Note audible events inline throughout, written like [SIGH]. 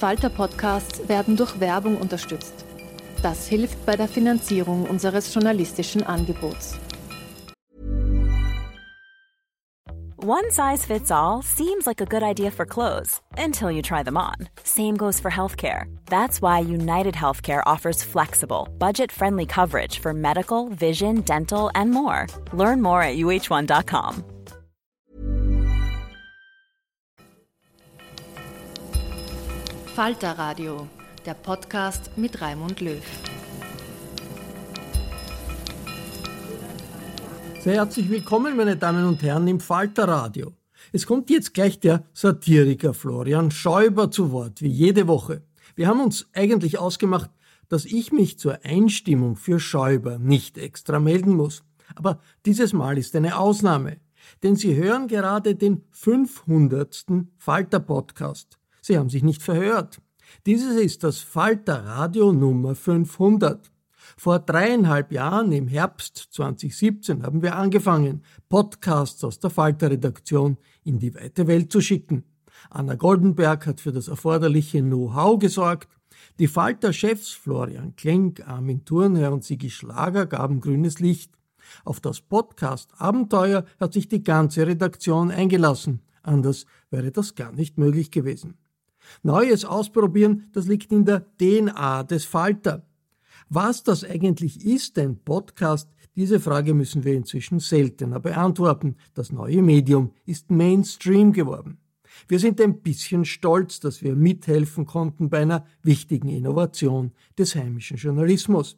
Falter-Podcasts werden durch Werbung unterstützt. Das hilft bei der Finanzierung unseres journalistischen Angebots. One size fits all seems like a good idea for clothes until you try them on. Same goes for healthcare. That's why United Healthcare offers flexible, budget friendly coverage for medical, vision, dental, and more. Learn more at uh1.com. Falter Radio, der Podcast mit Raimund Löw. Sehr herzlich willkommen, meine Damen und Herren, im Falter Radio. Es kommt jetzt gleich der Satiriker Florian Schäuber zu Wort, wie jede Woche. Wir haben uns eigentlich ausgemacht, dass ich mich zur Einstimmung für Schäuber nicht extra melden muss. Aber dieses Mal ist eine Ausnahme, denn Sie hören gerade den 500. Falter Podcast. Sie haben sich nicht verhört. Dieses ist das Falter Radio Nummer 500. Vor dreieinhalb Jahren, im Herbst 2017, haben wir angefangen, Podcasts aus der Falter-Redaktion in die weite Welt zu schicken. Anna Goldenberg hat für das erforderliche Know-how gesorgt. Die Falter-Chefs Florian Klenk, Armin Thurnherr und Sigi Schlager gaben grünes Licht. Auf das Podcast-Abenteuer hat sich die ganze Redaktion eingelassen. Anders wäre das gar nicht möglich gewesen. Neues ausprobieren, das liegt in der DNA des Falter. Was das eigentlich ist, ein Podcast, diese Frage müssen wir inzwischen seltener beantworten. Das neue Medium ist Mainstream geworden. Wir sind ein bisschen stolz, dass wir mithelfen konnten bei einer wichtigen Innovation des heimischen Journalismus.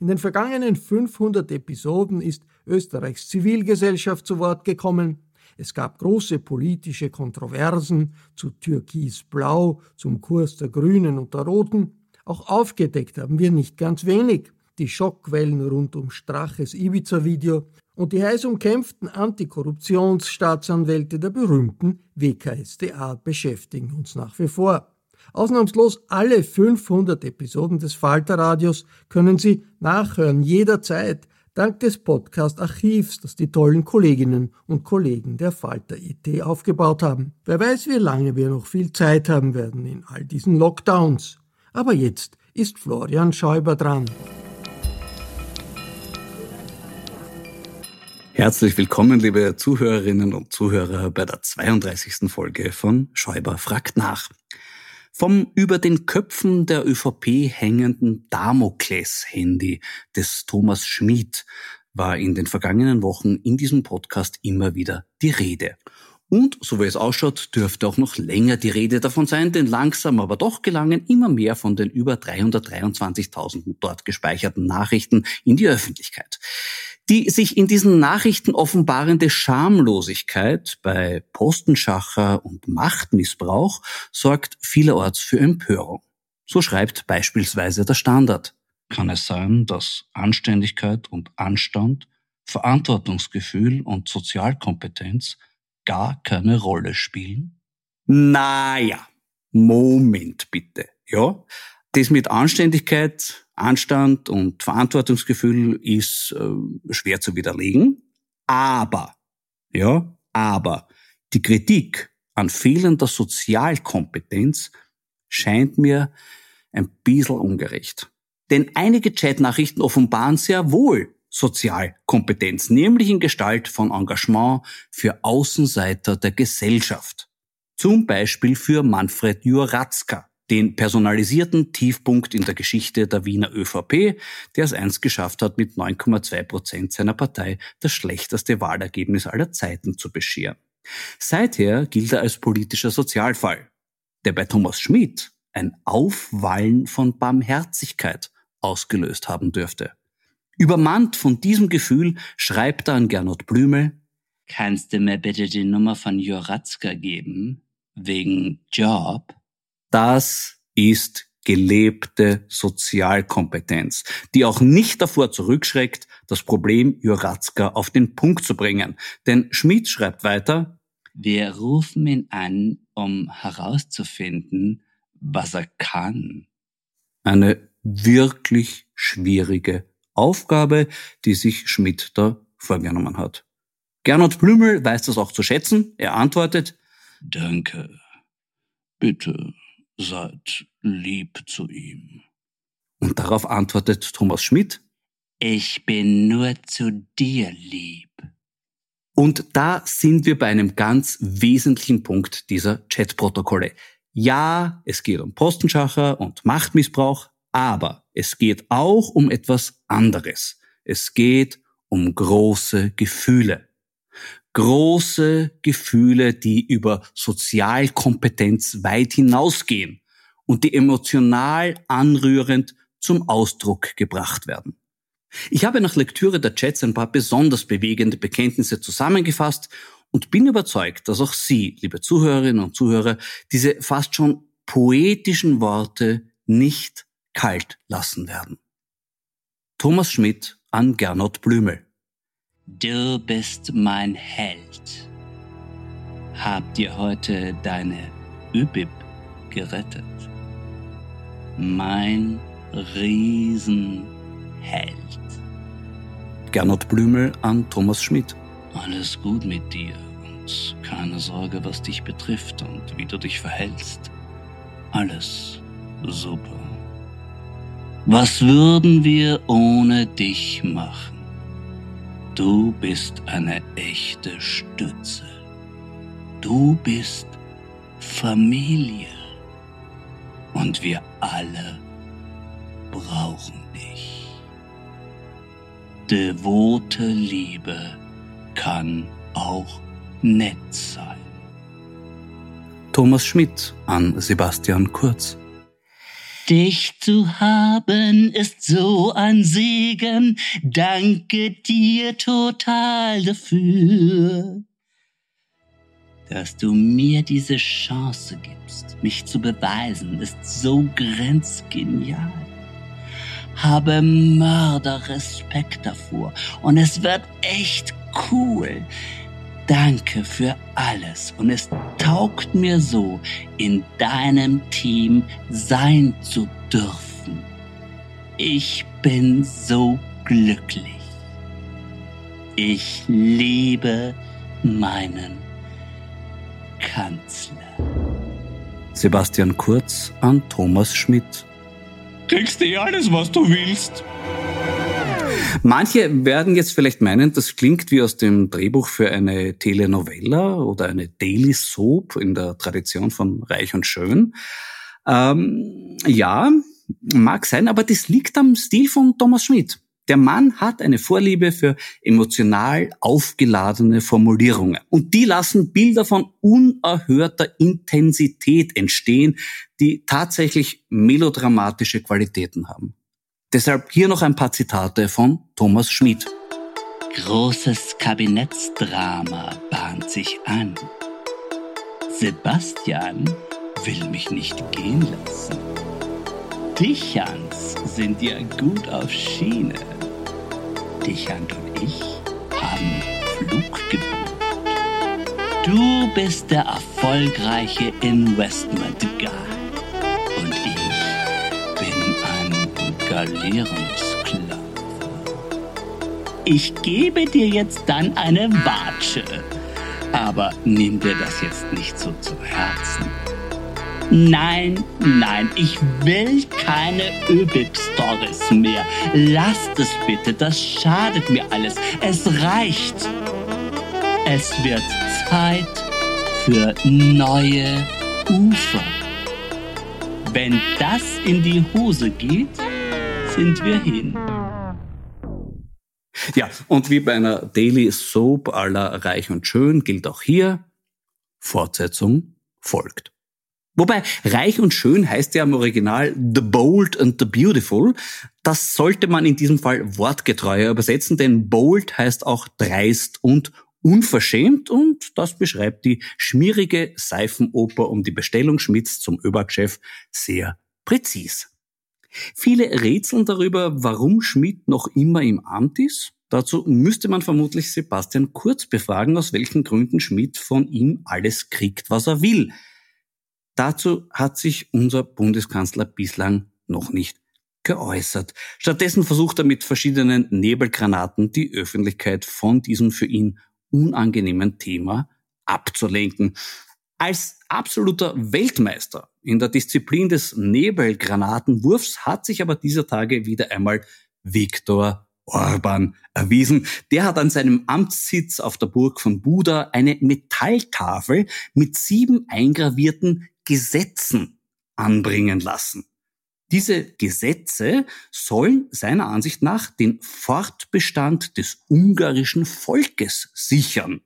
In den vergangenen 500 Episoden ist Österreichs Zivilgesellschaft zu Wort gekommen, es gab große politische Kontroversen zu Türkis-Blau, zum Kurs der Grünen und der Roten. Auch aufgedeckt haben wir nicht ganz wenig. Die Schockwellen rund um Straches Ibiza-Video und die heiß umkämpften Antikorruptionsstaatsanwälte der berühmten WKSDA beschäftigen uns nach wie vor. Ausnahmslos alle 500 Episoden des Falterradios können Sie nachhören jederzeit dank des Podcast-Archivs, das die tollen Kolleginnen und Kollegen der Falter IT aufgebaut haben. Wer weiß, wie lange wir noch viel Zeit haben werden in all diesen Lockdowns. Aber jetzt ist Florian Schäuber dran. Herzlich willkommen, liebe Zuhörerinnen und Zuhörer, bei der 32. Folge von Schäuber fragt nach. Vom über den Köpfen der ÖVP hängenden Damokles-Handy des Thomas Schmid war in den vergangenen Wochen in diesem Podcast immer wieder die Rede. Und, so wie es ausschaut, dürfte auch noch länger die Rede davon sein, denn langsam aber doch gelangen immer mehr von den über 323.000 dort gespeicherten Nachrichten in die Öffentlichkeit. Die sich in diesen Nachrichten offenbarende Schamlosigkeit bei Postenschacher und Machtmissbrauch sorgt vielerorts für Empörung. So schreibt beispielsweise der Standard. Kann es sein, dass Anständigkeit und Anstand, Verantwortungsgefühl und Sozialkompetenz gar keine Rolle spielen? Naja, Moment bitte, ja. Das mit Anständigkeit, Anstand und Verantwortungsgefühl ist äh, schwer zu widerlegen. Aber, ja, aber die Kritik an fehlender Sozialkompetenz scheint mir ein bisschen ungerecht. Denn einige Chatnachrichten offenbaren sehr wohl Sozialkompetenz, nämlich in Gestalt von Engagement für Außenseiter der Gesellschaft. Zum Beispiel für Manfred Juratzka, den personalisierten Tiefpunkt in der Geschichte der Wiener ÖVP, der es einst geschafft hat, mit 9,2 Prozent seiner Partei das schlechteste Wahlergebnis aller Zeiten zu bescheren. Seither gilt er als politischer Sozialfall, der bei Thomas Schmidt ein Aufwallen von Barmherzigkeit ausgelöst haben dürfte. Übermannt von diesem Gefühl schreibt er an Gernot Blümel, Kannst du mir bitte die Nummer von Joratzka geben? Wegen Job? Das ist gelebte Sozialkompetenz, die auch nicht davor zurückschreckt, das Problem Joratzka auf den Punkt zu bringen. Denn Schmidt schreibt weiter, Wir rufen ihn an, um herauszufinden, was er kann. Eine wirklich schwierige Aufgabe, die sich Schmidt da vorgenommen hat. Gernot Blümel weiß das auch zu schätzen. Er antwortet, Danke. Bitte seid lieb zu ihm. Und darauf antwortet Thomas Schmidt, Ich bin nur zu dir lieb. Und da sind wir bei einem ganz wesentlichen Punkt dieser Chatprotokolle. Ja, es geht um Postenschacher und Machtmissbrauch, aber es geht auch um etwas anderes. Es geht um große Gefühle. Große Gefühle, die über Sozialkompetenz weit hinausgehen und die emotional anrührend zum Ausdruck gebracht werden. Ich habe nach Lektüre der Chats ein paar besonders bewegende Bekenntnisse zusammengefasst und bin überzeugt, dass auch Sie, liebe Zuhörerinnen und Zuhörer, diese fast schon poetischen Worte nicht kalt lassen werden. Thomas Schmidt an Gernot Blümel. Du bist mein Held. Hab dir heute deine ÖBIP gerettet. Mein Riesenheld. Gernot Blümel an Thomas Schmidt. Alles gut mit dir und keine Sorge, was dich betrifft und wie du dich verhältst. Alles super. Was würden wir ohne dich machen? Du bist eine echte Stütze. Du bist Familie. Und wir alle brauchen dich. Devote Liebe kann auch nett sein. Thomas Schmidt an Sebastian Kurz. Dich zu haben ist so ein Segen, danke dir total dafür, dass du mir diese Chance gibst, mich zu beweisen, ist so grenzgenial. Habe Mörderrespekt davor und es wird echt cool. Danke für alles und es taugt mir so, in deinem Team sein zu dürfen. Ich bin so glücklich. Ich liebe meinen Kanzler. Sebastian Kurz an Thomas Schmidt. Kriegst du eh alles, was du willst. Manche werden jetzt vielleicht meinen, das klingt wie aus dem Drehbuch für eine Telenovella oder eine Daily Soap in der Tradition von Reich und Schön. Ähm, ja, mag sein, aber das liegt am Stil von Thomas Schmidt. Der Mann hat eine Vorliebe für emotional aufgeladene Formulierungen. Und die lassen Bilder von unerhörter Intensität entstehen, die tatsächlich melodramatische Qualitäten haben. Deshalb hier noch ein paar Zitate von Thomas Schmid. Großes Kabinettsdrama bahnt sich an. Sebastian will mich nicht gehen lassen. Dichans sind ja gut auf Schiene. Dichand und ich haben Flug gebucht. Du bist der erfolgreiche Investment Guy. Galeerensklave. Ich gebe dir jetzt dann eine Watsche. Aber nimm dir das jetzt nicht so zu Herzen. Nein, nein, ich will keine Übig-Stories mehr. Lasst es bitte, das schadet mir alles. Es reicht. Es wird Zeit für neue Ufer. Wenn das in die Hose geht, sind wir hin. Ja, und wie bei einer Daily Soap aller Reich und Schön gilt auch hier, Fortsetzung folgt. Wobei reich und schön heißt ja im Original The Bold and the Beautiful. Das sollte man in diesem Fall wortgetreuer übersetzen, denn bold heißt auch dreist und unverschämt und das beschreibt die schmierige Seifenoper um die Bestellung Schmidts zum ÖBAG-Chef sehr präzis. Viele rätseln darüber, warum Schmidt noch immer im Amt ist. Dazu müsste man vermutlich Sebastian Kurz befragen, aus welchen Gründen Schmidt von ihm alles kriegt, was er will. Dazu hat sich unser Bundeskanzler bislang noch nicht geäußert. Stattdessen versucht er mit verschiedenen Nebelgranaten die Öffentlichkeit von diesem für ihn unangenehmen Thema abzulenken. Als absoluter Weltmeister in der Disziplin des Nebelgranatenwurfs hat sich aber dieser Tage wieder einmal Viktor Orban erwiesen. Der hat an seinem Amtssitz auf der Burg von Buda eine Metalltafel mit sieben eingravierten Gesetzen anbringen lassen. Diese Gesetze sollen seiner Ansicht nach den Fortbestand des ungarischen Volkes sichern.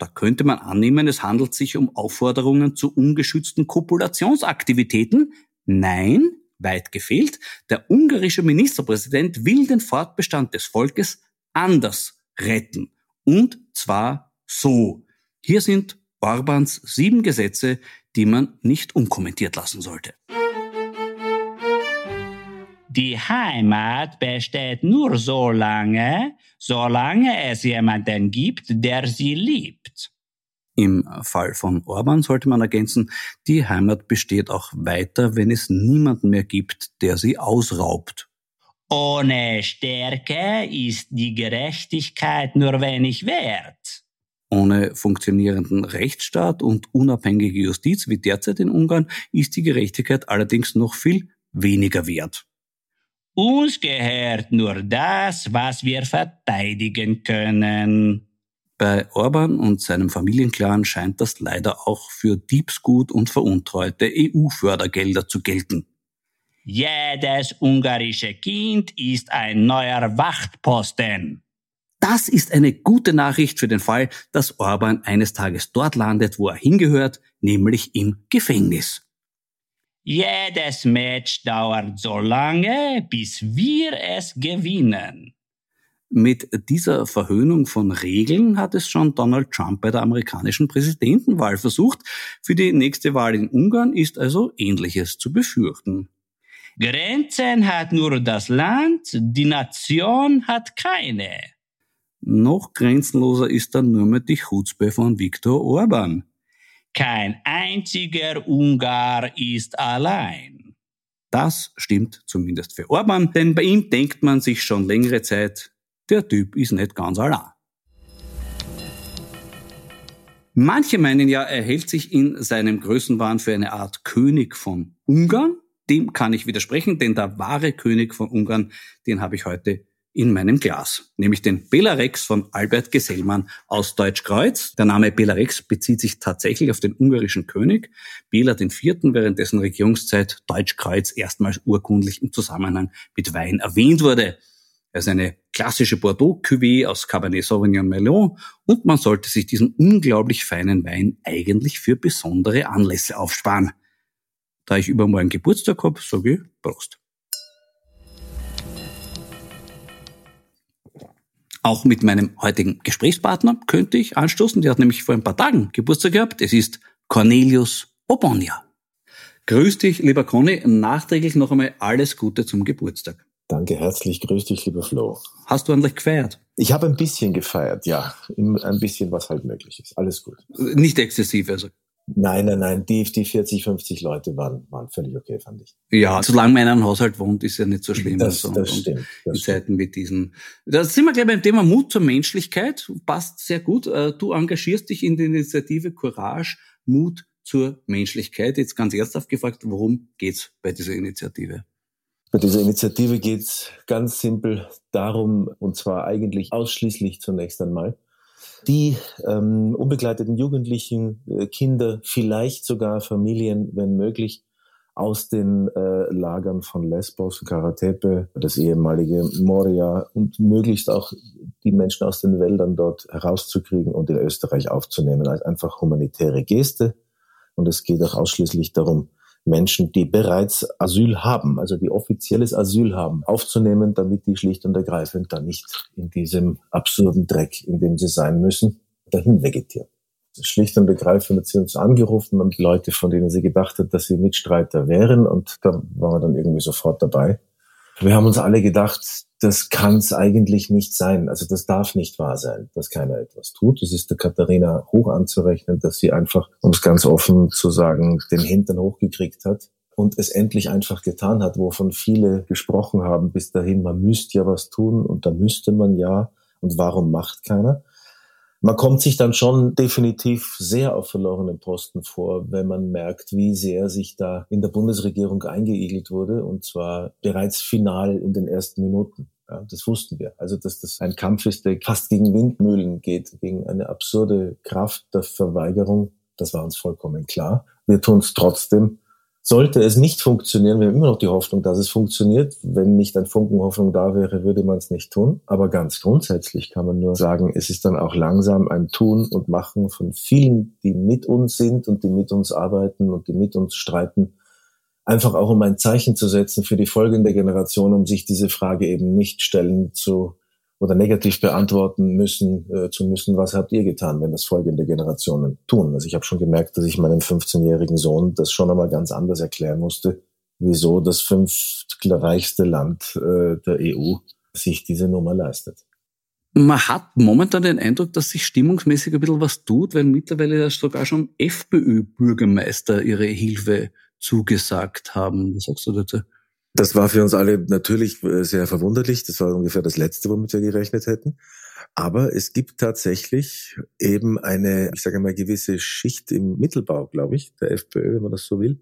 Da könnte man annehmen, es handelt sich um Aufforderungen zu ungeschützten Kopulationsaktivitäten. Nein, weit gefehlt, der ungarische Ministerpräsident will den Fortbestand des Volkes anders retten. Und zwar so. Hier sind Orbans sieben Gesetze, die man nicht unkommentiert lassen sollte. Die Heimat besteht nur so lange, solange es jemanden gibt, der sie liebt. Im Fall von Orban sollte man ergänzen, die Heimat besteht auch weiter, wenn es niemanden mehr gibt, der sie ausraubt. Ohne Stärke ist die Gerechtigkeit nur wenig wert. Ohne funktionierenden Rechtsstaat und unabhängige Justiz wie derzeit in Ungarn ist die Gerechtigkeit allerdings noch viel weniger wert. Uns gehört nur das, was wir verteidigen können. Bei Orban und seinem Familienclan scheint das leider auch für Diebsgut und veruntreute EU-Fördergelder zu gelten. Jedes ungarische Kind ist ein neuer Wachtposten. Das ist eine gute Nachricht für den Fall, dass Orban eines Tages dort landet, wo er hingehört, nämlich im Gefängnis. Jedes Match dauert so lange, bis wir es gewinnen. Mit dieser Verhöhnung von Regeln hat es schon Donald Trump bei der amerikanischen Präsidentenwahl versucht. Für die nächste Wahl in Ungarn ist also Ähnliches zu befürchten. Grenzen hat nur das Land, die Nation hat keine. Noch grenzenloser ist dann nur mehr die Chutzpe von Viktor Orban. Kein einziger Ungar ist allein. Das stimmt zumindest für Orban, denn bei ihm denkt man sich schon längere Zeit, der Typ ist nicht ganz allein. Manche meinen ja, er hält sich in seinem Größenwahn für eine Art König von Ungarn. Dem kann ich widersprechen, denn der wahre König von Ungarn, den habe ich heute in meinem Glas, nämlich den Belarex von Albert Gesellmann aus Deutschkreuz. Der Name Belarex bezieht sich tatsächlich auf den ungarischen König, Bela IV., während dessen Regierungszeit Deutschkreuz erstmals urkundlich im Zusammenhang mit Wein erwähnt wurde. Er ist eine klassische Bordeaux-Cuvée aus Cabernet Sauvignon Melon und man sollte sich diesen unglaublich feinen Wein eigentlich für besondere Anlässe aufsparen. Da ich übermorgen Geburtstag habe, sage ich Prost. Auch mit meinem heutigen Gesprächspartner könnte ich anstoßen. Der hat nämlich vor ein paar Tagen Geburtstag gehabt. Es ist Cornelius Obonia. Grüß dich, lieber Conny. Nachträglich noch einmal alles Gute zum Geburtstag. Danke herzlich. Grüß dich, lieber Flo. Hast du eigentlich gefeiert? Ich habe ein bisschen gefeiert, ja. Ein bisschen, was halt möglich ist. Alles gut. Nicht exzessiv, also. Nein, nein, nein, die, die 40, 50 Leute waren, waren völlig okay, fand ich. Ja, solange man in einem Haushalt wohnt, ist ja nicht so schlimm. Das, also, das stimmt. Das in Zeiten wie diesen. Da sind wir gleich beim Thema Mut zur Menschlichkeit. Passt sehr gut. Äh, du engagierst dich in der Initiative Courage, Mut zur Menschlichkeit. Jetzt ganz ernsthaft gefragt, worum geht's bei dieser Initiative? Bei dieser Initiative geht es ganz simpel darum, und zwar eigentlich ausschließlich zunächst einmal, die ähm, unbegleiteten Jugendlichen, äh, Kinder, vielleicht sogar Familien, wenn möglich, aus den äh, Lagern von Lesbos, Karatepe, das ehemalige Moria und möglichst auch die Menschen aus den Wäldern dort herauszukriegen und in Österreich aufzunehmen als einfach humanitäre Geste. Und es geht auch ausschließlich darum, Menschen, die bereits Asyl haben, also die offizielles Asyl haben, aufzunehmen, damit die schlicht und ergreifend dann nicht in diesem absurden Dreck, in dem sie sein müssen, dahin vegetieren. Schlicht und ergreifend hat sie uns angerufen und Leute, von denen sie gedacht hat, dass sie Mitstreiter wären und da waren wir dann irgendwie sofort dabei. Wir haben uns alle gedacht, das kann es eigentlich nicht sein. Also das darf nicht wahr sein, dass keiner etwas tut. Es ist der Katharina hoch anzurechnen, dass sie einfach, um es ganz offen zu sagen, den Hintern hochgekriegt hat und es endlich einfach getan hat, wovon viele gesprochen haben bis dahin, man müsste ja was tun und da müsste man ja und warum macht keiner? Man kommt sich dann schon definitiv sehr auf verlorenen Posten vor, wenn man merkt, wie sehr sich da in der Bundesregierung eingeigelt wurde und zwar bereits final in den ersten Minuten. Ja, das wussten wir. Also, dass das ein Kampf ist, der fast gegen Windmühlen geht, gegen eine absurde Kraft der Verweigerung, das war uns vollkommen klar. Wir tun es trotzdem sollte es nicht funktionieren, wir haben immer noch die Hoffnung, dass es funktioniert. Wenn nicht ein Funken Hoffnung da wäre, würde man es nicht tun. Aber ganz grundsätzlich kann man nur sagen, es ist dann auch langsam ein Tun und Machen von vielen, die mit uns sind und die mit uns arbeiten und die mit uns streiten. Einfach auch um ein Zeichen zu setzen für die folgende Generation, um sich diese Frage eben nicht stellen zu oder negativ beantworten müssen, äh, zu müssen, was habt ihr getan, wenn das folgende Generationen tun. Also ich habe schon gemerkt, dass ich meinem 15-jährigen Sohn das schon einmal ganz anders erklären musste, wieso das fünftreichste Land äh, der EU sich diese Nummer leistet. Man hat momentan den Eindruck, dass sich stimmungsmäßig ein bisschen was tut, weil mittlerweile sogar schon FPÖ-Bürgermeister ihre Hilfe zugesagt haben. Was sagst du dazu? Das war für uns alle natürlich äh, sehr verwunderlich. Das war ungefähr das Letzte, womit wir gerechnet hätten. Aber es gibt tatsächlich eben eine, ich sage mal, gewisse Schicht im Mittelbau, glaube ich, der FPÖ, wenn man das so will,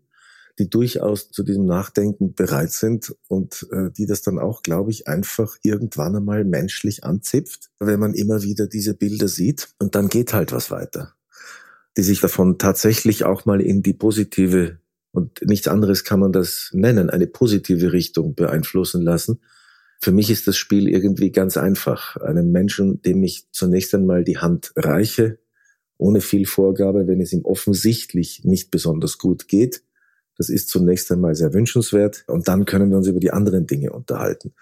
die durchaus zu diesem Nachdenken bereit sind und äh, die das dann auch, glaube ich, einfach irgendwann einmal menschlich anzipft, wenn man immer wieder diese Bilder sieht. Und dann geht halt was weiter, die sich davon tatsächlich auch mal in die positive und nichts anderes kann man das nennen, eine positive Richtung beeinflussen lassen. Für mich ist das Spiel irgendwie ganz einfach. Einem Menschen, dem ich zunächst einmal die Hand reiche, ohne viel Vorgabe, wenn es ihm offensichtlich nicht besonders gut geht. Das ist zunächst einmal sehr wünschenswert und dann können wir uns über die anderen Dinge unterhalten.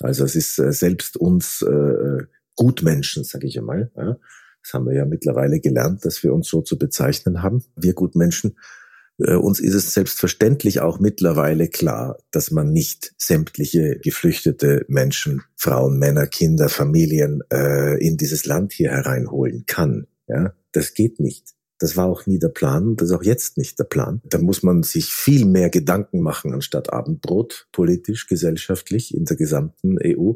Also es ist äh, selbst uns äh, Gutmenschen, sage ich einmal. Ja. Das haben wir ja mittlerweile gelernt, dass wir uns so zu bezeichnen haben. Wir Gutmenschen äh, uns ist es selbstverständlich auch mittlerweile klar, dass man nicht sämtliche geflüchtete Menschen, Frauen, Männer, Kinder, Familien äh, in dieses Land hier hereinholen kann. Ja, das geht nicht. Das war auch nie der Plan, das ist auch jetzt nicht der Plan. Da muss man sich viel mehr Gedanken machen anstatt Abendbrot, politisch, gesellschaftlich in der gesamten EU,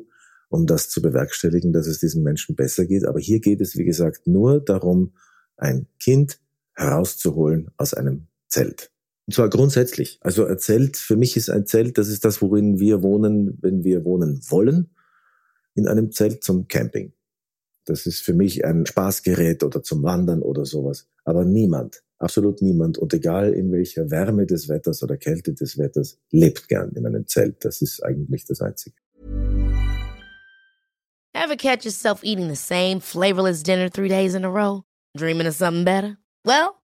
um das zu bewerkstelligen, dass es diesen Menschen besser geht. Aber hier geht es, wie gesagt, nur darum, ein Kind herauszuholen aus einem Zelt. Und zwar grundsätzlich. Also ein Zelt, für mich ist ein Zelt, das ist das, worin wir wohnen, wenn wir wohnen wollen, in einem Zelt zum Camping. Das ist für mich ein Spaßgerät oder zum Wandern oder sowas. Aber niemand, absolut niemand und egal in welcher Wärme des Wetters oder Kälte des Wetters, lebt gern in einem Zelt. Das ist eigentlich das Einzige. Ever catch yourself eating the same flavorless dinner three days in a row? Dreaming of something better? Well,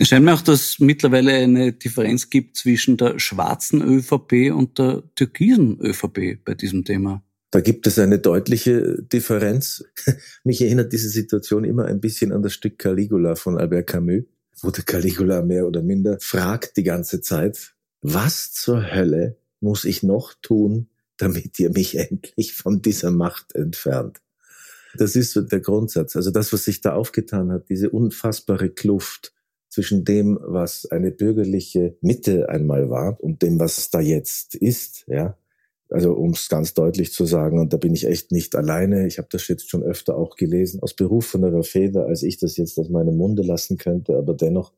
Es scheint mir auch, dass es mittlerweile eine Differenz gibt zwischen der schwarzen ÖVP und der türkisen ÖVP bei diesem Thema. Da gibt es eine deutliche Differenz. [LAUGHS] Mich erinnert diese Situation immer ein bisschen an das Stück Caligula von Albert Camus, wo der Caligula mehr oder minder fragt die ganze Zeit, was zur Hölle muss ich noch tun, damit ihr mich [LAUGHS] endlich von dieser Macht entfernt? Das ist so der Grundsatz. Also das, was sich da aufgetan hat, diese unfassbare Kluft zwischen dem, was eine bürgerliche Mitte einmal war und dem, was da jetzt ist, ja. Also um es ganz deutlich zu sagen, und da bin ich echt nicht alleine, ich habe das jetzt schon öfter auch gelesen, aus berufenerer Feder, als ich das jetzt aus meinem Munde lassen könnte, aber dennoch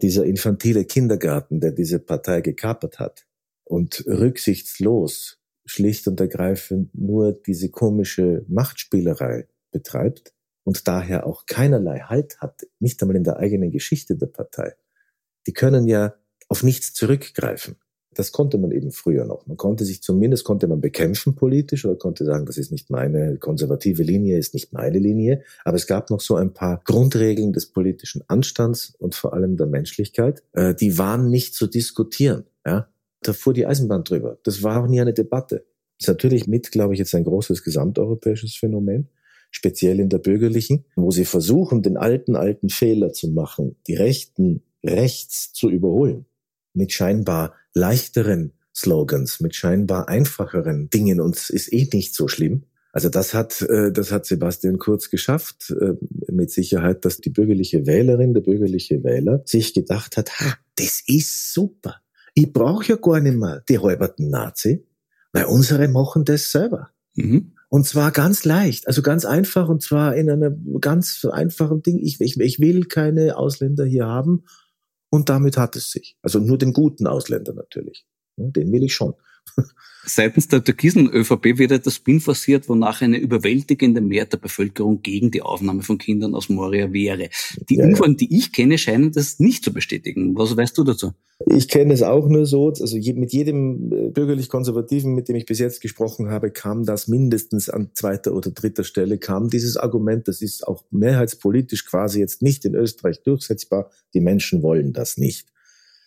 dieser infantile Kindergarten, der diese Partei gekapert hat und rücksichtslos, schlicht und ergreifend nur diese komische Machtspielerei betreibt und daher auch keinerlei Halt hat, nicht einmal in der eigenen Geschichte der Partei. Die können ja auf nichts zurückgreifen. Das konnte man eben früher noch. Man konnte sich zumindest, konnte man bekämpfen politisch oder konnte sagen, das ist nicht meine konservative Linie, ist nicht meine Linie. Aber es gab noch so ein paar Grundregeln des politischen Anstands und vor allem der Menschlichkeit, äh, die waren nicht zu diskutieren. Ja? Da fuhr die Eisenbahn drüber. Das war auch nie eine Debatte. Das ist natürlich mit, glaube ich, jetzt ein großes gesamteuropäisches Phänomen speziell in der bürgerlichen, wo sie versuchen, den alten, alten Fehler zu machen, die Rechten rechts zu überholen, mit scheinbar leichteren Slogans, mit scheinbar einfacheren Dingen und es ist eh nicht so schlimm. Also das hat, äh, das hat Sebastian Kurz geschafft, äh, mit Sicherheit, dass die bürgerliche Wählerin, der bürgerliche Wähler sich gedacht hat, ha, das ist super. Ich brauche ja gar nicht mehr die halberten Nazi, weil unsere machen das selber. Mhm. Und zwar ganz leicht, also ganz einfach und zwar in einem ganz einfachen Ding. Ich, ich, ich will keine Ausländer hier haben und damit hat es sich. Also nur den guten Ausländer natürlich. Den will ich schon. Seitens der türkisen ÖVP wird etwas Spin forciert, wonach eine überwältigende Mehrheit der Bevölkerung gegen die Aufnahme von Kindern aus Moria wäre. Die ja, Umfragen, die ich kenne, scheinen das nicht zu bestätigen. Was weißt du dazu? Ich kenne es auch nur so, also mit jedem äh, bürgerlich-konservativen, mit dem ich bis jetzt gesprochen habe, kam das mindestens an zweiter oder dritter Stelle, kam dieses Argument, das ist auch mehrheitspolitisch quasi jetzt nicht in Österreich durchsetzbar, die Menschen wollen das nicht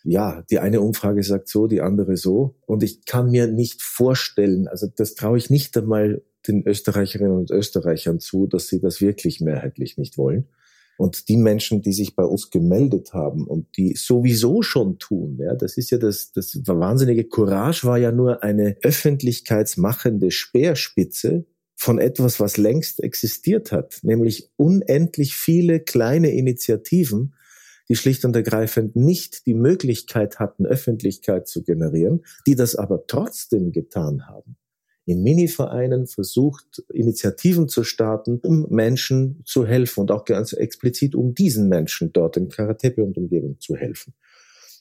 ja, die eine Umfrage sagt so, die andere so. Und ich kann mir nicht vorstellen, also das traue ich nicht einmal den Österreicherinnen und Österreichern zu, dass sie das wirklich mehrheitlich nicht wollen. Und die Menschen, die sich bei uns gemeldet haben und die sowieso schon tun, ja, das ist ja das, das wahnsinnige Courage war ja nur eine öffentlichkeitsmachende Speerspitze von etwas, was längst existiert hat, nämlich unendlich viele kleine Initiativen, die schlicht und ergreifend nicht die Möglichkeit hatten, Öffentlichkeit zu generieren, die das aber trotzdem getan haben. In Mini-Vereinen versucht, Initiativen zu starten, um Menschen zu helfen und auch ganz explizit um diesen Menschen dort in Karatepe und Umgebung zu helfen.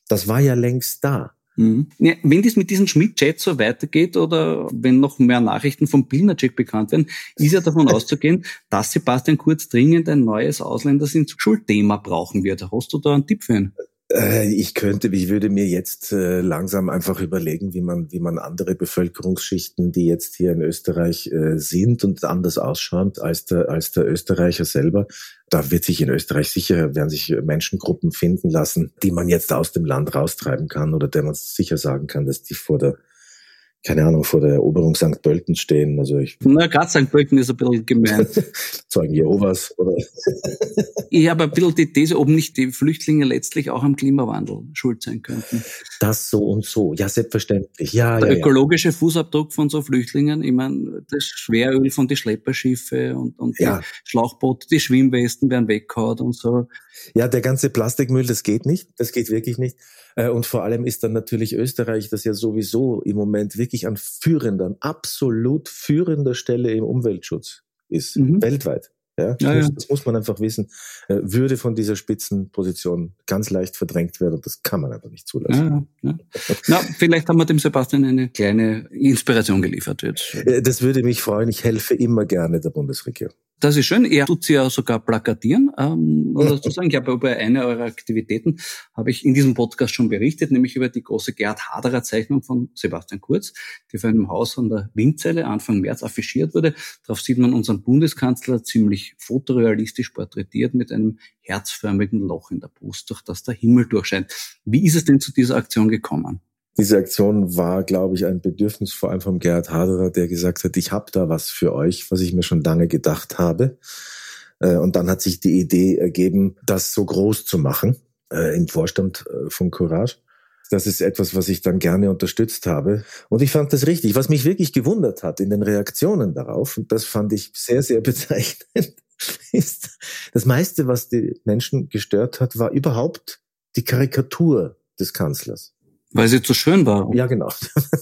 Das war ja längst da. Mhm. Ja, wenn das mit diesem Schmidt-Chat so weitergeht oder wenn noch mehr Nachrichten vom Pilnacek bekannt werden, ist ja davon [LAUGHS] auszugehen, dass Sebastian Kurz dringend ein neues Ausländer-sind-Schuld-Thema brauchen wird. Hast du da einen Tipp für ihn? Äh, ich könnte, ich würde mir jetzt äh, langsam einfach überlegen, wie man, wie man andere Bevölkerungsschichten, die jetzt hier in Österreich äh, sind und anders ausschauen als der, als der Österreicher selber, da wird sich in Österreich sicher, werden sich Menschengruppen finden lassen, die man jetzt aus dem Land raustreiben kann oder der man sicher sagen kann, dass die vor der keine Ahnung, vor der Eroberung St. Pölten stehen. Also ich. Na, gerade St. Pölten ist ein bisschen gemein. [LAUGHS] Zeugen Jehovas, oder? ich habe ein bisschen die These, ob nicht die Flüchtlinge letztlich auch am Klimawandel schuld sein könnten. Das so und so. Ja, selbstverständlich. Ja, der ja, ökologische Fußabdruck von so Flüchtlingen, ich meine, das Schweröl von die Schlepperschiffe und, und ja. die Schlauchboote, die Schwimmwesten werden weggehauen und so. Ja, der ganze Plastikmüll, das geht nicht. Das geht wirklich nicht. Äh, und vor allem ist dann natürlich Österreich, das ja sowieso im Moment wirklich an führender, absolut führender Stelle im Umweltschutz ist, mhm. weltweit. Ja, ja, ja, das muss man einfach wissen. Äh, würde von dieser Spitzenposition ganz leicht verdrängt werden. Das kann man einfach nicht zulassen. Ja, ja. Na, vielleicht haben wir dem Sebastian eine kleine Inspiration geliefert jetzt. Äh, das würde mich freuen. Ich helfe immer gerne der Bundesregierung. Das ist schön. Er tut sie ja sogar plakatieren. Ähm, oder sozusagen, ich habe über eine eurer Aktivitäten habe ich in diesem Podcast schon berichtet, nämlich über die große Gerhard Haderer Zeichnung von Sebastian Kurz, die vor einem Haus an der Windzelle Anfang März affichiert wurde. Darauf sieht man unseren Bundeskanzler ziemlich fotorealistisch porträtiert mit einem herzförmigen Loch in der Brust, durch das der Himmel durchscheint. Wie ist es denn zu dieser Aktion gekommen? Diese Aktion war, glaube ich, ein Bedürfnis vor allem vom Gerhard Haderer, der gesagt hat, ich habe da was für euch, was ich mir schon lange gedacht habe. Äh, und dann hat sich die Idee ergeben, das so groß zu machen äh, im Vorstand äh, von Courage. Das ist etwas, was ich dann gerne unterstützt habe. Und ich fand das richtig. Was mich wirklich gewundert hat in den Reaktionen darauf, und das fand ich sehr, sehr [LAUGHS] bezeichnend, ist, das meiste, was die Menschen gestört hat, war überhaupt die Karikatur des Kanzlers. Weil sie zu schön war. Ja, genau.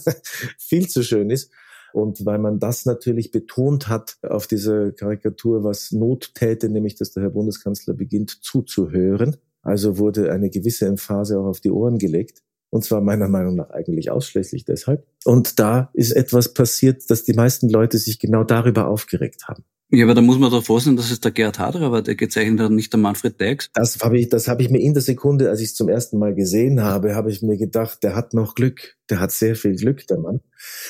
[LAUGHS] Viel zu schön ist. Und weil man das natürlich betont hat auf diese Karikatur, was Not täte, nämlich dass der Herr Bundeskanzler beginnt zuzuhören. Also wurde eine gewisse Emphase auch auf die Ohren gelegt. Und zwar meiner Meinung nach eigentlich ausschließlich deshalb. Und da ist etwas passiert, dass die meisten Leute sich genau darüber aufgeregt haben. Ja, aber da muss man doch vorsehen, dass es der Gerhard Haderer war, der gezeichnet hat, nicht der Manfred Deix. Das habe ich, das habe ich mir in der Sekunde, als ich es zum ersten Mal gesehen habe, habe ich mir gedacht, der hat noch Glück. Der hat sehr viel Glück, der Mann.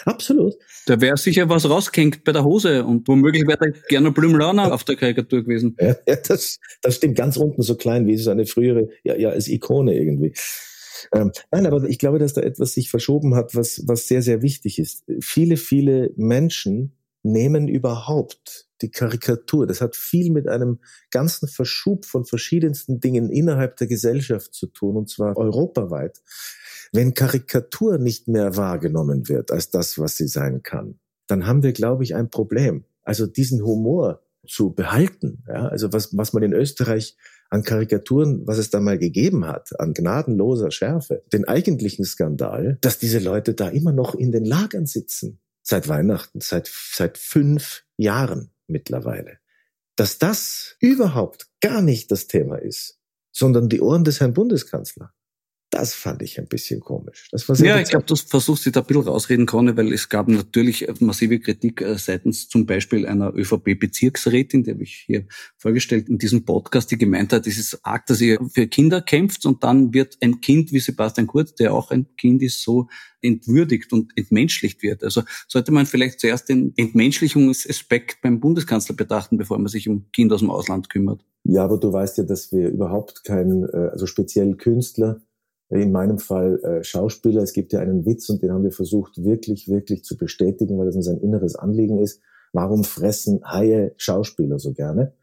Absolut. Da wäre sicher was rausgehängt bei der Hose und womöglich wäre da gerne Blümlauner auf der Karikatur gewesen. Ja, ja, das, das stimmt ganz unten so klein wie so eine frühere, ja, ja, als Ikone irgendwie. Ähm, nein, aber ich glaube, dass da etwas sich verschoben hat, was, was sehr, sehr wichtig ist. Viele, viele Menschen nehmen überhaupt die Karikatur. Das hat viel mit einem ganzen Verschub von verschiedensten Dingen innerhalb der Gesellschaft zu tun, und zwar europaweit. Wenn Karikatur nicht mehr wahrgenommen wird als das, was sie sein kann, dann haben wir, glaube ich, ein Problem. Also diesen Humor zu behalten, ja, also was, was man in Österreich an Karikaturen, was es da mal gegeben hat, an gnadenloser Schärfe, den eigentlichen Skandal, dass diese Leute da immer noch in den Lagern sitzen seit Weihnachten, seit, seit fünf Jahren mittlerweile. Dass das überhaupt gar nicht das Thema ist, sondern die Ohren des Herrn Bundeskanzler. Das fand ich ein bisschen komisch. Das war sehr ja, ich glaube, du versuchst dich da ein bisschen rausreden, Conny, weil es gab natürlich massive Kritik äh, seitens zum Beispiel einer ÖVP-Bezirksrätin, die habe ich hier vorgestellt in diesem Podcast, die gemeint hat, es ist arg, dass ihr für Kinder kämpft und dann wird ein Kind wie Sebastian Kurz, der auch ein Kind ist, so entwürdigt und entmenschlicht wird. Also sollte man vielleicht zuerst den Entmenschlichungsaspekt beim Bundeskanzler betrachten, bevor man sich um Kinder aus dem Ausland kümmert. Ja, aber du weißt ja, dass wir überhaupt keinen, äh, also speziell Künstler, in meinem Fall äh, Schauspieler. Es gibt ja einen Witz und den haben wir versucht wirklich, wirklich zu bestätigen, weil das uns ein inneres Anliegen ist. Warum fressen Haie Schauspieler so gerne?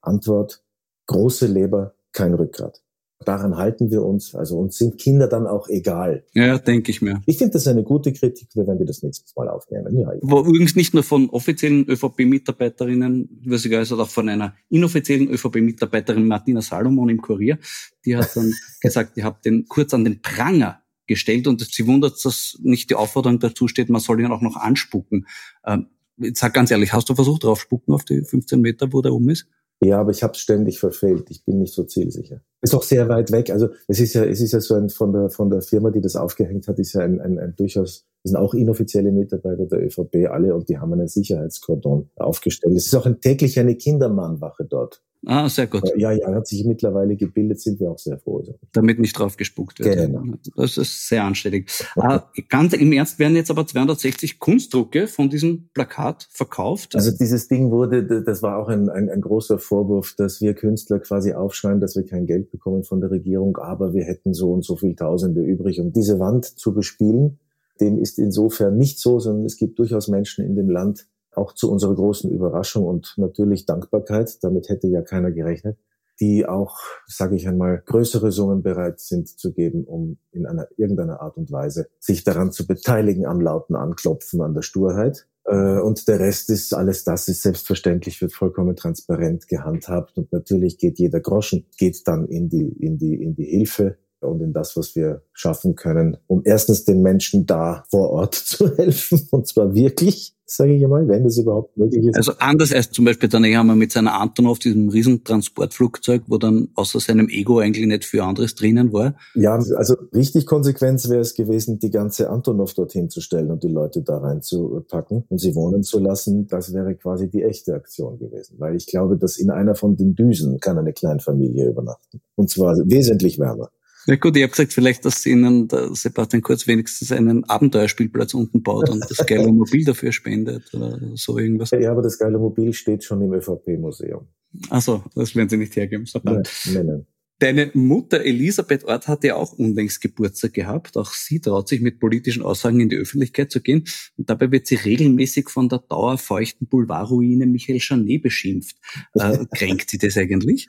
Antwort, große Leber, kein Rückgrat. Daran halten wir uns. Also uns sind Kinder dann auch egal. Ja, denke ich mir. Ich finde das eine gute Kritik. Wir werden die das nächstes Mal aufnehmen. Ja, Wo übrigens nicht nur von offiziellen ÖVP-Mitarbeiterinnen, sondern auch von einer inoffiziellen ÖVP-Mitarbeiterin Martina Salomon im Kurier. Die hat dann [LAUGHS] gesagt, ihr habt den kurz an den Pranger gestellt und sie wundert, dass nicht die Aufforderung dazu steht, man soll ihn auch noch anspucken. Ähm, sag ganz ehrlich, hast du versucht, drauf spucken auf die 15 Meter, wo der um ist? Ja, aber ich habe ständig verfehlt. Ich bin nicht so zielsicher. Ist auch sehr weit weg. Also es ist ja, es ist ja so ein von der von der Firma, die das aufgehängt hat, ist ja ein, ein, ein durchaus das sind auch inoffizielle Mitarbeiter der ÖVP alle und die haben einen Sicherheitskordon aufgestellt. Es ist auch ein, täglich eine Kindermannwache dort. Ah, sehr gut. Ja, ja, hat sich mittlerweile gebildet, sind wir auch sehr froh. Damit nicht drauf gespuckt wird. Genau. Das ist sehr anständig. Äh, ganz im Ernst werden jetzt aber 260 Kunstdrucke von diesem Plakat verkauft. Also dieses Ding wurde, das war auch ein, ein, ein großer Vorwurf, dass wir Künstler quasi aufschreiben, dass wir kein Geld bekommen von der Regierung, aber wir hätten so und so viel Tausende übrig, um diese Wand zu bespielen. Dem ist insofern nicht so, sondern es gibt durchaus Menschen in dem Land, auch zu unserer großen Überraschung und natürlich Dankbarkeit, damit hätte ja keiner gerechnet, die auch, sage ich einmal, größere Summen bereit sind zu geben, um in einer irgendeiner Art und Weise sich daran zu beteiligen am lauten Anklopfen an der Sturheit. Äh, und der Rest ist alles das ist selbstverständlich, wird vollkommen transparent gehandhabt und natürlich geht jeder Groschen geht dann in die in die in die Hilfe und in das, was wir schaffen können, um erstens den Menschen da vor Ort [LAUGHS] zu helfen und zwar wirklich sage ich einmal, wenn das überhaupt möglich ist. Also anders als zum Beispiel dann haben wir mit seiner Antonov, diesem riesen Transportflugzeug, wo dann außer seinem Ego eigentlich nicht viel anderes drinnen war. Ja, also richtig Konsequenz wäre es gewesen, die ganze Antonov dorthin zu stellen und die Leute da reinzupacken und sie wohnen zu lassen. Das wäre quasi die echte Aktion gewesen. Weil ich glaube, dass in einer von den Düsen kann eine Kleinfamilie übernachten. Und zwar wesentlich wärmer. Ja gut, ich habe gesagt, vielleicht, dass Ihnen der Sebastian Kurz wenigstens einen Abenteuerspielplatz unten baut und das geile Mobil dafür spendet oder so irgendwas. Ja, aber das geile Mobil steht schon im ÖVP-Museum. Ach so, das werden Sie nicht hergeben. Nein, nein, nein. Deine Mutter Elisabeth Ort hat ja auch unlängst Geburtstag gehabt. Auch sie traut sich mit politischen Aussagen in die Öffentlichkeit zu gehen. Und dabei wird sie regelmäßig von der dauerfeuchten Boulevardruine Michael Janet beschimpft. Äh, [LAUGHS] kränkt sie das eigentlich?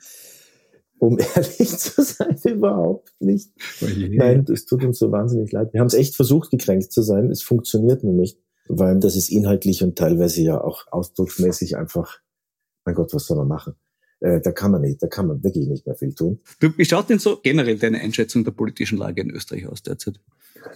Um [LAUGHS] ehrlich zu sein, überhaupt nicht. Oh Nein, es tut uns so wahnsinnig leid. Wir haben es echt versucht, gekränkt zu sein. Es funktioniert nur nicht, weil das ist inhaltlich und teilweise ja auch ausdrucksmäßig einfach, mein Gott, was soll man machen? Äh, da kann man nicht, da kann man wirklich nicht mehr viel tun. Du, wie schaut denn so generell deine Einschätzung der politischen Lage in Österreich aus derzeit?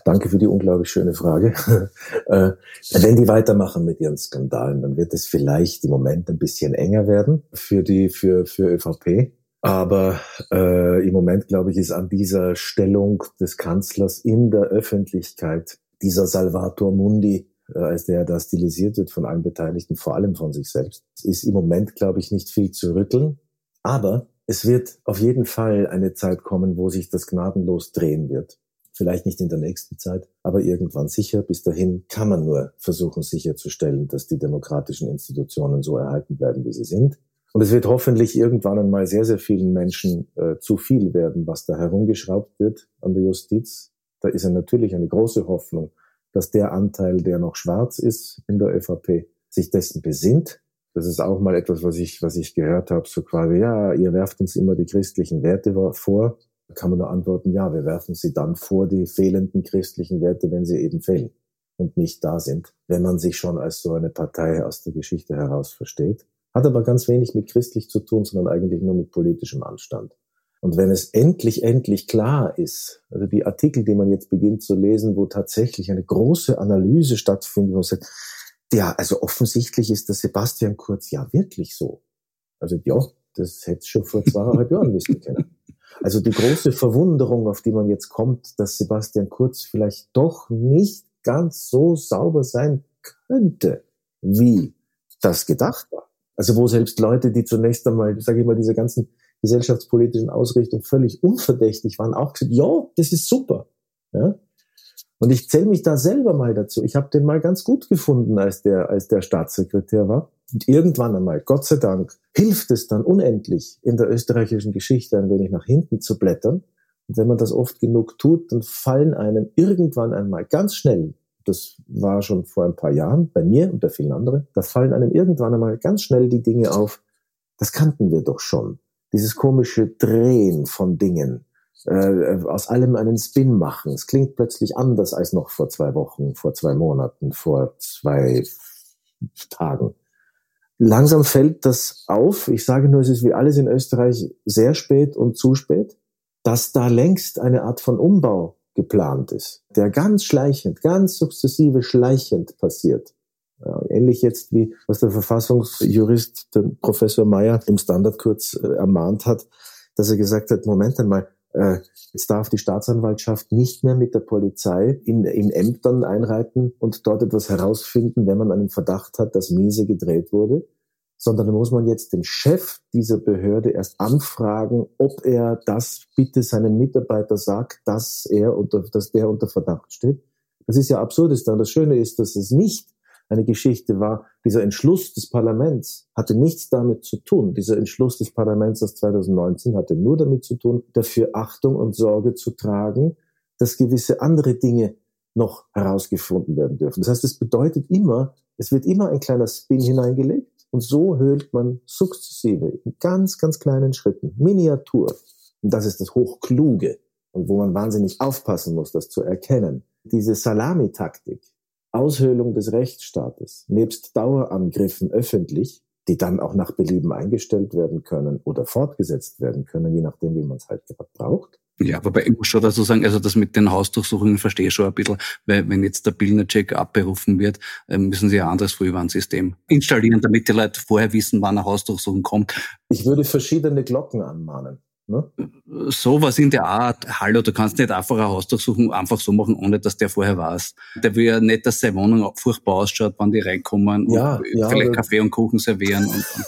Danke für die unglaublich schöne Frage. [LAUGHS] äh, wenn die weitermachen mit ihren Skandalen, dann wird es vielleicht im Moment ein bisschen enger werden für die, für, für ÖVP. Aber äh, im Moment, glaube ich, ist an dieser Stellung des Kanzlers in der Öffentlichkeit dieser Salvator Mundi, äh, als der da stilisiert wird von allen Beteiligten, vor allem von sich selbst, ist im Moment, glaube ich, nicht viel zu rütteln. Aber es wird auf jeden Fall eine Zeit kommen, wo sich das gnadenlos drehen wird. Vielleicht nicht in der nächsten Zeit, aber irgendwann sicher. Bis dahin kann man nur versuchen sicherzustellen, dass die demokratischen Institutionen so erhalten bleiben, wie sie sind. Und es wird hoffentlich irgendwann einmal sehr, sehr vielen Menschen äh, zu viel werden, was da herumgeschraubt wird an der Justiz. Da ist ja natürlich eine große Hoffnung, dass der Anteil, der noch schwarz ist in der ÖVP, sich dessen besinnt. Das ist auch mal etwas, was ich, was ich gehört habe, so quasi, ja, ihr werft uns immer die christlichen Werte vor. Da kann man nur antworten, ja, wir werfen sie dann vor die fehlenden christlichen Werte, wenn sie eben fehlen und nicht da sind, wenn man sich schon als so eine Partei aus der Geschichte heraus versteht. Hat aber ganz wenig mit christlich zu tun, sondern eigentlich nur mit politischem Anstand. Und wenn es endlich, endlich klar ist, also die Artikel, die man jetzt beginnt zu lesen, wo tatsächlich eine große Analyse stattfindet, wo man sagt, ja, also offensichtlich ist der Sebastian Kurz ja wirklich so. Also ja, das hätte schon vor zweieinhalb Jahren wissen können. Also die große Verwunderung, auf die man jetzt kommt, dass Sebastian Kurz vielleicht doch nicht ganz so sauber sein könnte, wie das gedacht war. Also wo selbst Leute, die zunächst einmal, sage ich mal, diese ganzen gesellschaftspolitischen Ausrichtungen völlig unverdächtig waren, auch gesagt, ja, das ist super. Ja? Und ich zähle mich da selber mal dazu. Ich habe den mal ganz gut gefunden, als der, als der Staatssekretär war. Und irgendwann einmal, Gott sei Dank, hilft es dann unendlich, in der österreichischen Geschichte ein wenig nach hinten zu blättern. Und wenn man das oft genug tut, dann fallen einem irgendwann einmal ganz schnell, das war schon vor ein paar Jahren bei mir und bei vielen anderen, da fallen einem irgendwann einmal ganz schnell die Dinge auf, das kannten wir doch schon. Dieses komische Drehen von Dingen, äh, aus allem einen Spin machen. Es klingt plötzlich anders als noch vor zwei Wochen, vor zwei Monaten, vor zwei Tagen langsam fällt das auf. Ich sage nur, es ist wie alles in Österreich sehr spät und zu spät, dass da längst eine Art von Umbau geplant ist, der ganz schleichend, ganz sukzessive schleichend passiert. Ähnlich jetzt wie was der Verfassungsjurist, der Professor Mayer im Standard kurz äh, ermahnt hat, dass er gesagt hat, Moment einmal, äh, jetzt darf die Staatsanwaltschaft nicht mehr mit der Polizei in, in Ämtern einreiten und dort etwas herausfinden, wenn man einen Verdacht hat, dass miese gedreht wurde, sondern muss man jetzt den Chef dieser Behörde erst anfragen, ob er das bitte seinem Mitarbeiter sagt, dass er unter, dass der unter Verdacht steht. Das ist ja absurdistan. Das Schöne ist, dass es nicht eine Geschichte war. Dieser Entschluss des Parlaments hatte nichts damit zu tun. Dieser Entschluss des Parlaments aus 2019 hatte nur damit zu tun, dafür Achtung und Sorge zu tragen, dass gewisse andere Dinge noch herausgefunden werden dürfen. Das heißt, es bedeutet immer, es wird immer ein kleiner Spin hineingelegt und so höhlt man sukzessive in ganz, ganz kleinen Schritten, Miniatur. Und das ist das Hochkluge und wo man wahnsinnig aufpassen muss, das zu erkennen. Diese Salamitaktik, Aushöhlung des Rechtsstaates nebst Dauerangriffen öffentlich, die dann auch nach Belieben eingestellt werden können oder fortgesetzt werden können, je nachdem, wie man es halt gerade braucht. Ja, wobei ich muss schon dazu sagen, also das mit den Hausdurchsuchungen verstehe ich schon ein bisschen, weil wenn jetzt der Billner-Check abberufen wird, ähm, müssen sie ein anderes Frühwarnsystem installieren, damit die Leute vorher wissen, wann eine Hausdurchsuchung kommt. Ich würde verschiedene Glocken anmahnen. Ne? Sowas in der Art, hallo, du kannst nicht einfach eine Hausdurchsuchung einfach so machen, ohne dass der vorher weiß. Der will ja nicht, dass seine Wohnung furchtbar ausschaut, wann die reinkommen ja, und ja, vielleicht Kaffee und Kuchen servieren und, und,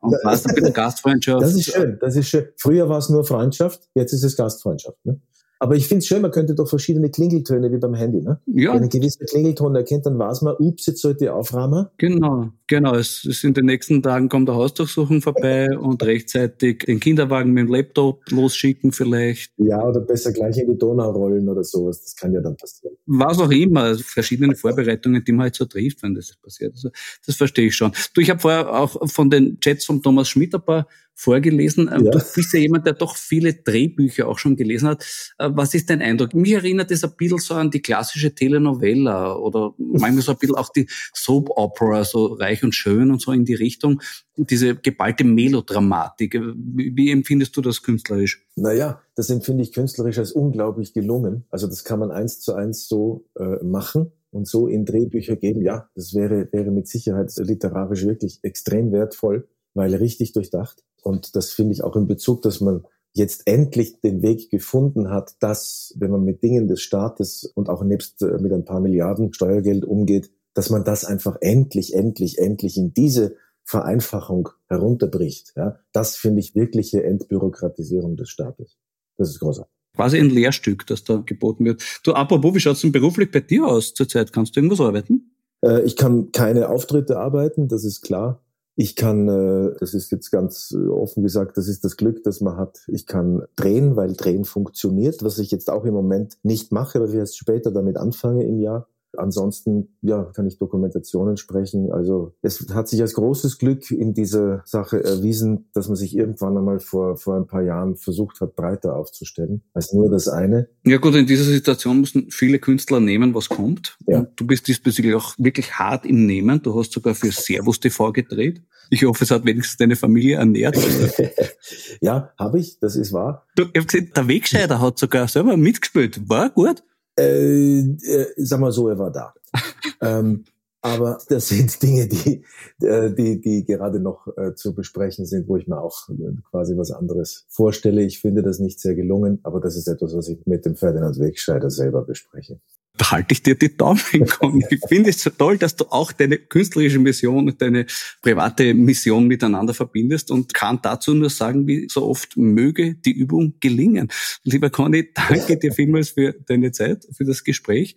und was ein bisschen Gastfreundschaft. Das ist schön, das ist schön. Früher war es nur Freundschaft, jetzt ist es Gastfreundschaft. Ne? Aber ich finde es schön, man könnte doch verschiedene Klingeltöne wie beim Handy. Ne? Ja. Wenn ein gewisser Klingelton erkennt, dann weiß man, ups, jetzt sollte ich aufrahmen. Genau, genau. Es ist in den nächsten Tagen kommt der Hausdurchsuchung vorbei und rechtzeitig den Kinderwagen mit dem Laptop losschicken vielleicht. Ja, oder besser gleich in die Donau rollen oder sowas. Das kann ja dann passieren. Was auch immer. Also verschiedene Vorbereitungen, die man halt so trifft, wenn das passiert. Also, das verstehe ich schon. Du, ich habe vorher auch von den Chats von Thomas Schmidt ein paar vorgelesen. Ähm, ja. Du bist ja jemand, der doch viele Drehbücher auch schon gelesen hat. Äh, was ist dein Eindruck? Mich erinnert es ein bisschen so an die klassische Telenovela oder manchmal so ein bisschen auch die Soap Opera, so reich und schön und so in die Richtung. Diese geballte Melodramatik. Wie, wie empfindest du das künstlerisch? Naja, das empfinde ich künstlerisch als unglaublich gelungen. Also das kann man eins zu eins so äh, machen und so in Drehbücher geben. Ja, das wäre, wäre mit Sicherheit literarisch wirklich extrem wertvoll, weil richtig durchdacht. Und das finde ich auch in Bezug, dass man jetzt endlich den Weg gefunden hat, dass, wenn man mit Dingen des Staates und auch nebst äh, mit ein paar Milliarden Steuergeld umgeht, dass man das einfach endlich, endlich, endlich in diese Vereinfachung herunterbricht. Ja, das finde ich wirkliche Entbürokratisierung des Staates. Das ist großartig. Quasi ein Lehrstück, das da geboten wird. Du, apropos, wie schaut's denn beruflich bei dir aus zurzeit? Kannst du irgendwas arbeiten? Äh, ich kann keine Auftritte arbeiten, das ist klar. Ich kann, äh, das ist jetzt ganz äh, offen gesagt, das ist das Glück, das man hat. Ich kann drehen, weil Drehen funktioniert, was ich jetzt auch im Moment nicht mache, weil ich erst später damit anfange im Jahr. Ansonsten, ja, kann ich Dokumentationen sprechen. Also es hat sich als großes Glück in dieser Sache erwiesen, dass man sich irgendwann einmal vor, vor ein paar Jahren versucht hat, breiter aufzustellen, als nur das eine. Ja gut, in dieser Situation müssen viele Künstler nehmen, was kommt. Ja. Und du bist diesbezüglich auch wirklich hart im Nehmen. Du hast sogar für Servus TV gedreht. Ich hoffe, es hat wenigstens deine Familie ernährt. [LAUGHS] ja, habe ich, das ist wahr. Du, ich habe gesehen, der Wegscheider hat sogar selber mitgespielt. War gut? Äh, äh, sag mal so, er war da. [LAUGHS] ähm, aber das sind Dinge, die, äh, die, die gerade noch äh, zu besprechen sind, wo ich mir auch äh, quasi was anderes vorstelle. Ich finde das nicht sehr gelungen, aber das ist etwas, was ich mit dem Ferdinand Wegscheider selber bespreche halte ich dir die Daumen. [LAUGHS] Ich finde es so toll, dass du auch deine künstlerische Mission und deine private Mission miteinander verbindest und kann dazu nur sagen, wie so oft möge die Übung gelingen. Lieber Conny, danke dir vielmals für deine Zeit, für das Gespräch.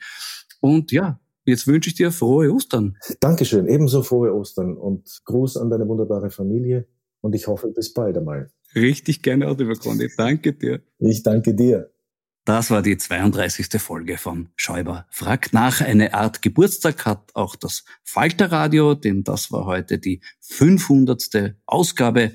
Und ja, jetzt wünsche ich dir frohe Ostern. Dankeschön, ebenso frohe Ostern und Gruß an deine wunderbare Familie und ich hoffe, bis bald einmal. Richtig gerne, lieber Conny. Danke dir. Ich danke dir. Das war die 32. Folge von Schäuber fragt nach. Eine Art Geburtstag hat auch das Falterradio, denn das war heute die 500. Ausgabe.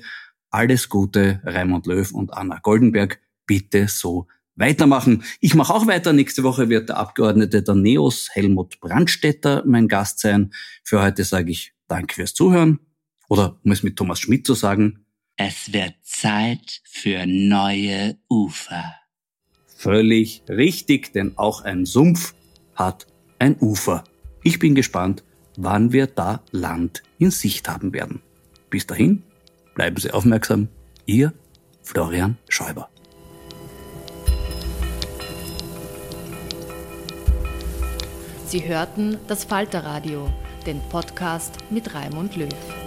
Alles Gute, Raimund Löw und Anna Goldenberg. Bitte so weitermachen. Ich mache auch weiter. Nächste Woche wird der Abgeordnete der NEOS, Helmut Brandstetter, mein Gast sein. Für heute sage ich Danke fürs Zuhören. Oder um es mit Thomas Schmidt zu sagen. Es wird Zeit für neue Ufer. Völlig richtig, denn auch ein Sumpf hat ein Ufer. Ich bin gespannt, wann wir da Land in Sicht haben werden. Bis dahin, bleiben Sie aufmerksam. Ihr Florian Schäuber. Sie hörten das Falterradio, den Podcast mit Raimund Löw.